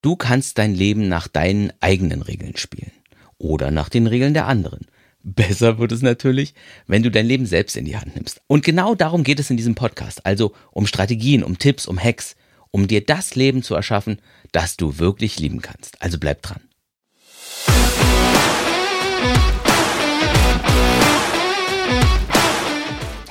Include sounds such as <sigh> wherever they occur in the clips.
Du kannst dein Leben nach deinen eigenen Regeln spielen oder nach den Regeln der anderen. <laughs> Besser wird es natürlich, wenn du dein Leben selbst in die Hand nimmst. Und genau darum geht es in diesem Podcast. Also um Strategien, um Tipps, um Hacks, um dir das Leben zu erschaffen, das du wirklich lieben kannst. Also bleib dran.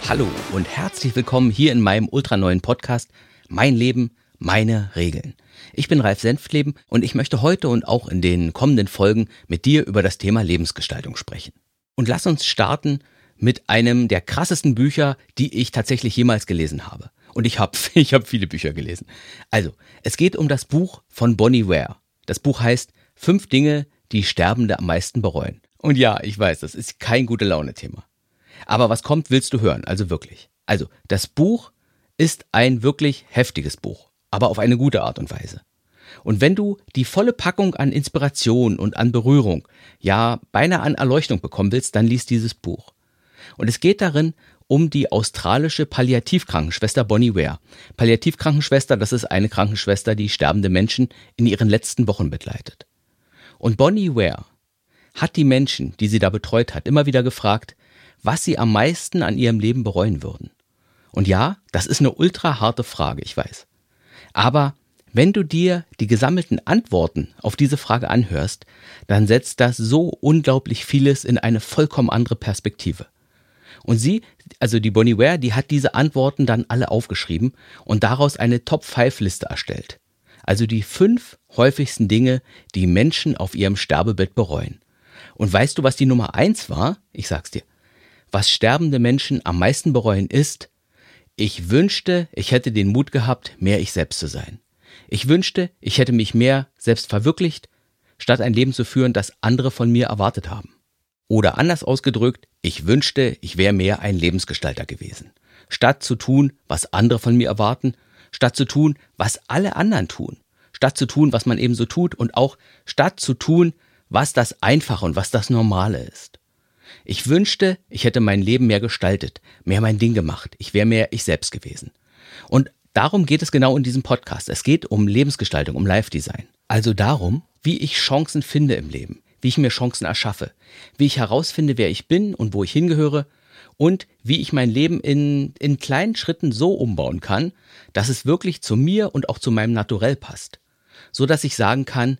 Hallo und herzlich willkommen hier in meinem ultraneuen Podcast Mein Leben, meine Regeln. Ich bin Ralf Senftleben und ich möchte heute und auch in den kommenden Folgen mit dir über das Thema Lebensgestaltung sprechen. Und lass uns starten mit einem der krassesten Bücher, die ich tatsächlich jemals gelesen habe. Und ich habe <laughs> ich hab viele Bücher gelesen. Also, es geht um das Buch von Bonnie Ware. Das Buch heißt Fünf Dinge, die Sterbende am meisten bereuen. Und ja, ich weiß, das ist kein gute Laune-Thema. Aber was kommt, willst du hören, also wirklich. Also, das Buch ist ein wirklich heftiges Buch aber auf eine gute Art und Weise. Und wenn du die volle Packung an Inspiration und an Berührung, ja beinahe an Erleuchtung bekommen willst, dann liest dieses Buch. Und es geht darin um die australische Palliativkrankenschwester Bonnie Ware. Palliativkrankenschwester, das ist eine Krankenschwester, die sterbende Menschen in ihren letzten Wochen begleitet. Und Bonnie Ware hat die Menschen, die sie da betreut hat, immer wieder gefragt, was sie am meisten an ihrem Leben bereuen würden. Und ja, das ist eine ultra harte Frage, ich weiß. Aber wenn du dir die gesammelten Antworten auf diese Frage anhörst, dann setzt das so unglaublich vieles in eine vollkommen andere Perspektive. Und sie, also die Bonnie Ware, die hat diese Antworten dann alle aufgeschrieben und daraus eine Top-5-Liste erstellt. Also die fünf häufigsten Dinge, die Menschen auf ihrem Sterbebett bereuen. Und weißt du, was die Nummer eins war? Ich sag's dir. Was sterbende Menschen am meisten bereuen ist, ich wünschte, ich hätte den Mut gehabt, mehr ich selbst zu sein. Ich wünschte, ich hätte mich mehr selbst verwirklicht, statt ein Leben zu führen, das andere von mir erwartet haben. Oder anders ausgedrückt, ich wünschte, ich wäre mehr ein Lebensgestalter gewesen. Statt zu tun, was andere von mir erwarten, statt zu tun, was alle anderen tun, statt zu tun, was man eben so tut und auch statt zu tun, was das Einfache und was das Normale ist. Ich wünschte, ich hätte mein Leben mehr gestaltet, mehr mein Ding gemacht. Ich wäre mehr ich selbst gewesen. Und darum geht es genau in diesem Podcast. Es geht um Lebensgestaltung, um Live-Design. Also darum, wie ich Chancen finde im Leben, wie ich mir Chancen erschaffe, wie ich herausfinde, wer ich bin und wo ich hingehöre und wie ich mein Leben in, in kleinen Schritten so umbauen kann, dass es wirklich zu mir und auch zu meinem Naturell passt. So dass ich sagen kann,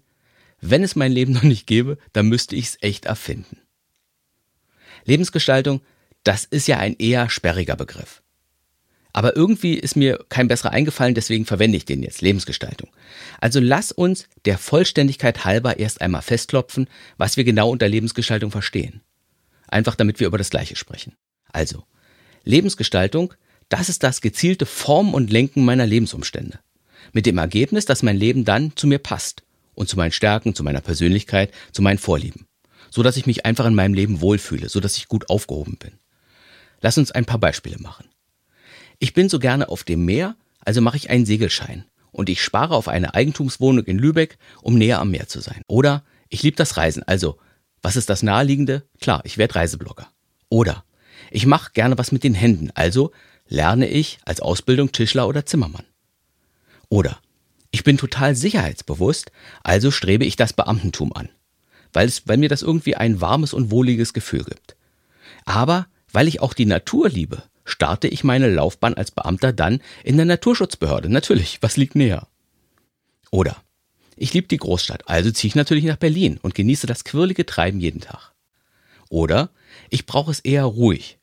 wenn es mein Leben noch nicht gäbe, dann müsste ich es echt erfinden. Lebensgestaltung, das ist ja ein eher sperriger Begriff. Aber irgendwie ist mir kein besserer eingefallen, deswegen verwende ich den jetzt, Lebensgestaltung. Also lass uns der Vollständigkeit halber erst einmal festklopfen, was wir genau unter Lebensgestaltung verstehen. Einfach damit wir über das Gleiche sprechen. Also, Lebensgestaltung, das ist das gezielte Formen und Lenken meiner Lebensumstände. Mit dem Ergebnis, dass mein Leben dann zu mir passt und zu meinen Stärken, zu meiner Persönlichkeit, zu meinen Vorlieben so dass ich mich einfach in meinem Leben wohlfühle, so dass ich gut aufgehoben bin. Lass uns ein paar Beispiele machen. Ich bin so gerne auf dem Meer, also mache ich einen Segelschein und ich spare auf eine Eigentumswohnung in Lübeck, um näher am Meer zu sein. Oder ich liebe das Reisen, also was ist das naheliegende? Klar, ich werde Reiseblogger. Oder ich mache gerne was mit den Händen, also lerne ich als Ausbildung Tischler oder Zimmermann. Oder ich bin total sicherheitsbewusst, also strebe ich das Beamtentum an weil, es, weil mir das irgendwie ein warmes und wohliges Gefühl gibt. Aber weil ich auch die Natur liebe, starte ich meine Laufbahn als Beamter dann in der Naturschutzbehörde. Natürlich, was liegt näher? Oder ich liebe die Großstadt, also ziehe ich natürlich nach Berlin und genieße das quirlige Treiben jeden Tag. Oder ich brauche es eher ruhig,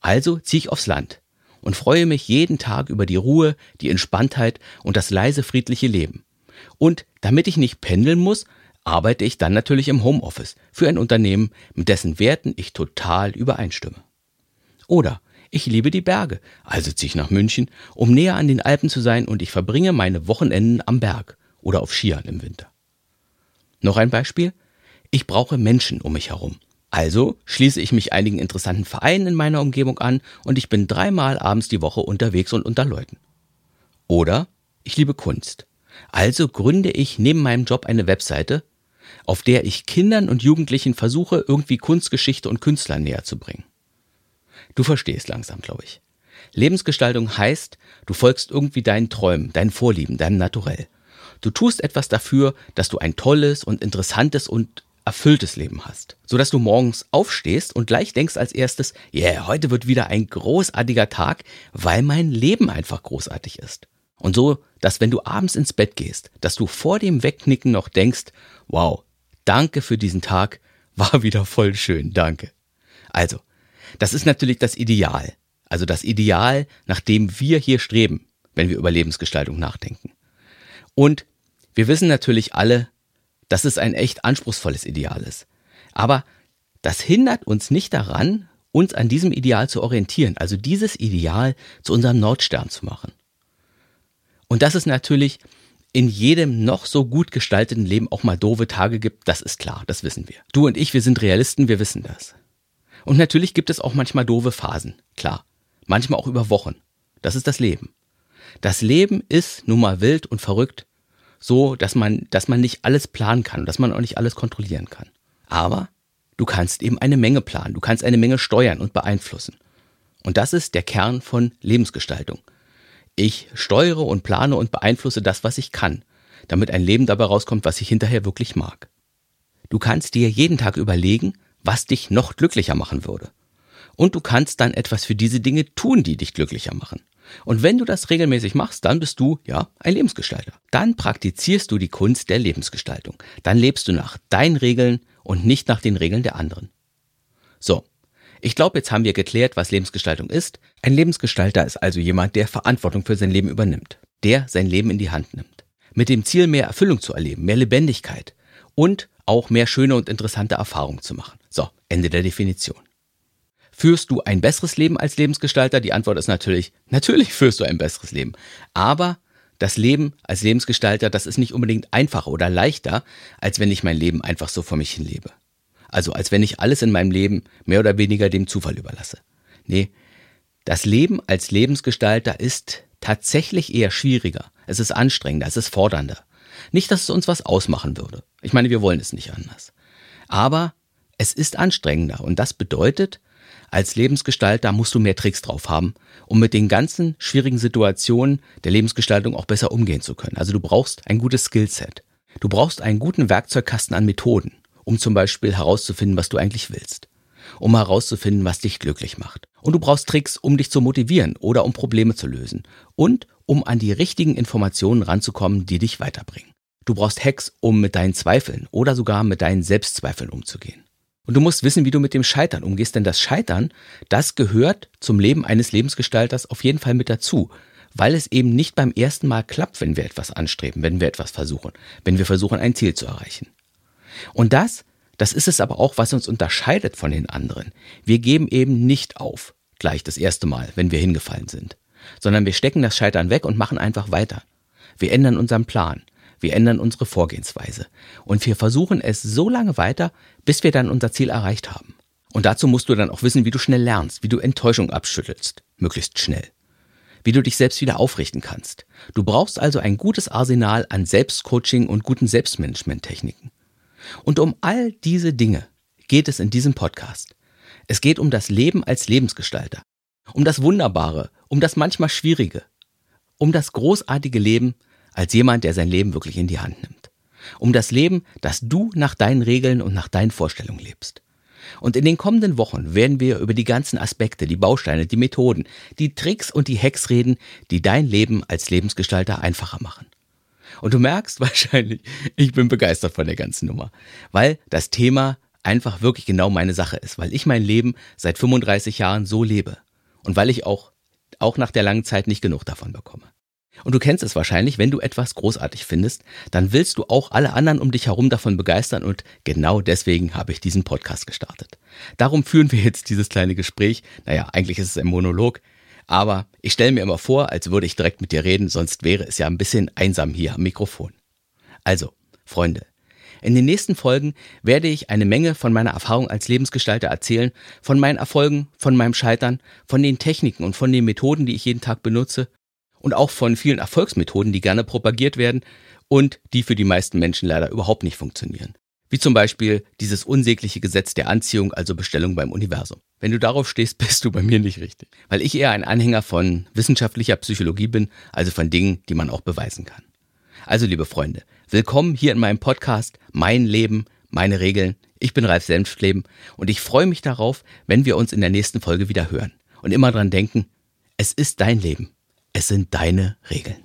also ziehe ich aufs Land und freue mich jeden Tag über die Ruhe, die Entspanntheit und das leise friedliche Leben. Und damit ich nicht pendeln muss, arbeite ich dann natürlich im Homeoffice für ein Unternehmen, mit dessen Werten ich total übereinstimme. Oder ich liebe die Berge, also ziehe ich nach München, um näher an den Alpen zu sein und ich verbringe meine Wochenenden am Berg oder auf Skiern im Winter. Noch ein Beispiel? Ich brauche Menschen um mich herum. Also schließe ich mich einigen interessanten Vereinen in meiner Umgebung an und ich bin dreimal abends die Woche unterwegs und unter Leuten. Oder ich liebe Kunst. Also gründe ich neben meinem Job eine Webseite, auf der ich Kindern und Jugendlichen versuche, irgendwie Kunstgeschichte und Künstler näher zu bringen. Du verstehst langsam, glaube ich. Lebensgestaltung heißt, du folgst irgendwie deinen Träumen, deinen Vorlieben, deinem Naturell. Du tust etwas dafür, dass du ein tolles und interessantes und erfülltes Leben hast. Sodass du morgens aufstehst und gleich denkst als erstes, yeah, heute wird wieder ein großartiger Tag, weil mein Leben einfach großartig ist. Und so, dass wenn du abends ins Bett gehst, dass du vor dem Wegknicken noch denkst, wow, danke für diesen Tag, war <laughs> wieder voll schön, danke. Also, das ist natürlich das Ideal. Also das Ideal, nach dem wir hier streben, wenn wir über Lebensgestaltung nachdenken. Und wir wissen natürlich alle, dass es ein echt anspruchsvolles Ideal ist. Aber das hindert uns nicht daran, uns an diesem Ideal zu orientieren, also dieses Ideal zu unserem Nordstern zu machen. Und dass es natürlich in jedem noch so gut gestalteten Leben auch mal doofe Tage gibt, das ist klar, das wissen wir. Du und ich, wir sind Realisten, wir wissen das. Und natürlich gibt es auch manchmal doofe Phasen, klar. Manchmal auch über Wochen. Das ist das Leben. Das Leben ist nun mal wild und verrückt so, dass man, dass man nicht alles planen kann, dass man auch nicht alles kontrollieren kann. Aber du kannst eben eine Menge planen, du kannst eine Menge steuern und beeinflussen. Und das ist der Kern von Lebensgestaltung. Ich steuere und plane und beeinflusse das, was ich kann, damit ein Leben dabei rauskommt, was ich hinterher wirklich mag. Du kannst dir jeden Tag überlegen, was dich noch glücklicher machen würde. Und du kannst dann etwas für diese Dinge tun, die dich glücklicher machen. Und wenn du das regelmäßig machst, dann bist du, ja, ein Lebensgestalter. Dann praktizierst du die Kunst der Lebensgestaltung. Dann lebst du nach deinen Regeln und nicht nach den Regeln der anderen. So. Ich glaube, jetzt haben wir geklärt, was Lebensgestaltung ist. Ein Lebensgestalter ist also jemand, der Verantwortung für sein Leben übernimmt. Der sein Leben in die Hand nimmt. Mit dem Ziel, mehr Erfüllung zu erleben, mehr Lebendigkeit und auch mehr schöne und interessante Erfahrungen zu machen. So, Ende der Definition. Führst du ein besseres Leben als Lebensgestalter? Die Antwort ist natürlich, natürlich führst du ein besseres Leben. Aber das Leben als Lebensgestalter, das ist nicht unbedingt einfacher oder leichter, als wenn ich mein Leben einfach so vor mich hin lebe. Also als wenn ich alles in meinem Leben mehr oder weniger dem Zufall überlasse. Nee, das Leben als Lebensgestalter ist tatsächlich eher schwieriger. Es ist anstrengender, es ist fordernder. Nicht, dass es uns was ausmachen würde. Ich meine, wir wollen es nicht anders. Aber es ist anstrengender und das bedeutet, als Lebensgestalter musst du mehr Tricks drauf haben, um mit den ganzen schwierigen Situationen der Lebensgestaltung auch besser umgehen zu können. Also du brauchst ein gutes Skillset. Du brauchst einen guten Werkzeugkasten an Methoden, um zum Beispiel herauszufinden, was du eigentlich willst. Um herauszufinden, was dich glücklich macht. Und du brauchst Tricks, um dich zu motivieren oder um Probleme zu lösen. Und um an die richtigen Informationen ranzukommen, die dich weiterbringen. Du brauchst Hacks, um mit deinen Zweifeln oder sogar mit deinen Selbstzweifeln umzugehen. Und du musst wissen, wie du mit dem Scheitern umgehst, denn das Scheitern, das gehört zum Leben eines Lebensgestalters auf jeden Fall mit dazu, weil es eben nicht beim ersten Mal klappt, wenn wir etwas anstreben, wenn wir etwas versuchen, wenn wir versuchen, ein Ziel zu erreichen. Und das, das ist es aber auch, was uns unterscheidet von den anderen. Wir geben eben nicht auf, gleich das erste Mal, wenn wir hingefallen sind, sondern wir stecken das Scheitern weg und machen einfach weiter. Wir ändern unseren Plan. Wir ändern unsere Vorgehensweise. Und wir versuchen es so lange weiter, bis wir dann unser Ziel erreicht haben. Und dazu musst du dann auch wissen, wie du schnell lernst, wie du Enttäuschung abschüttelst, möglichst schnell. Wie du dich selbst wieder aufrichten kannst. Du brauchst also ein gutes Arsenal an Selbstcoaching und guten Selbstmanagement-Techniken. Und um all diese Dinge geht es in diesem Podcast. Es geht um das Leben als Lebensgestalter. Um das Wunderbare, um das manchmal Schwierige. Um das großartige Leben, als jemand, der sein Leben wirklich in die Hand nimmt. Um das Leben, das du nach deinen Regeln und nach deinen Vorstellungen lebst. Und in den kommenden Wochen werden wir über die ganzen Aspekte, die Bausteine, die Methoden, die Tricks und die Hacks reden, die dein Leben als Lebensgestalter einfacher machen. Und du merkst <laughs> wahrscheinlich, ich bin begeistert von der ganzen Nummer, weil das Thema einfach wirklich genau meine Sache ist, weil ich mein Leben seit 35 Jahren so lebe und weil ich auch, auch nach der langen Zeit nicht genug davon bekomme. Und du kennst es wahrscheinlich, wenn du etwas großartig findest, dann willst du auch alle anderen um dich herum davon begeistern und genau deswegen habe ich diesen Podcast gestartet. Darum führen wir jetzt dieses kleine Gespräch. Naja, eigentlich ist es ein Monolog, aber ich stelle mir immer vor, als würde ich direkt mit dir reden, sonst wäre es ja ein bisschen einsam hier am Mikrofon. Also, Freunde, in den nächsten Folgen werde ich eine Menge von meiner Erfahrung als Lebensgestalter erzählen, von meinen Erfolgen, von meinem Scheitern, von den Techniken und von den Methoden, die ich jeden Tag benutze und auch von vielen Erfolgsmethoden, die gerne propagiert werden und die für die meisten Menschen leider überhaupt nicht funktionieren. Wie zum Beispiel dieses unsägliche Gesetz der Anziehung, also Bestellung beim Universum. Wenn du darauf stehst, <laughs> bist du bei mir nicht richtig. Weil ich eher ein Anhänger von wissenschaftlicher Psychologie bin, also von Dingen, die man auch beweisen kann. Also, liebe Freunde, willkommen hier in meinem Podcast Mein Leben, meine Regeln. Ich bin Ralf Senftleben und ich freue mich darauf, wenn wir uns in der nächsten Folge wieder hören. Und immer dran denken, es ist dein Leben. Es sind deine Regeln.